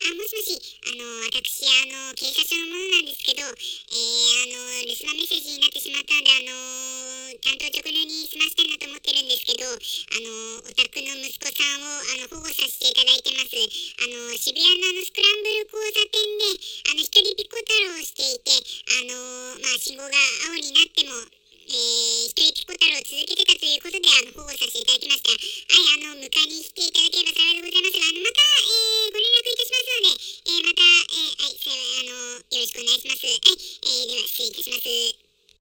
あ、もしもし、あの、私、あの、警察の者なんですけど、えー、あの、留守番メッセージになってしまったので、あの、担当直入に済ましたいなと思ってるんですけど、あの、お宅の息子さんを、あの、保護させていただいてます。あの、渋谷のあの、スクランブル交差点で、あの、一人ピコ太郎をしていて、あの、まあ、信号が青になっても、くお願いします。はい、えー、では失礼いたします。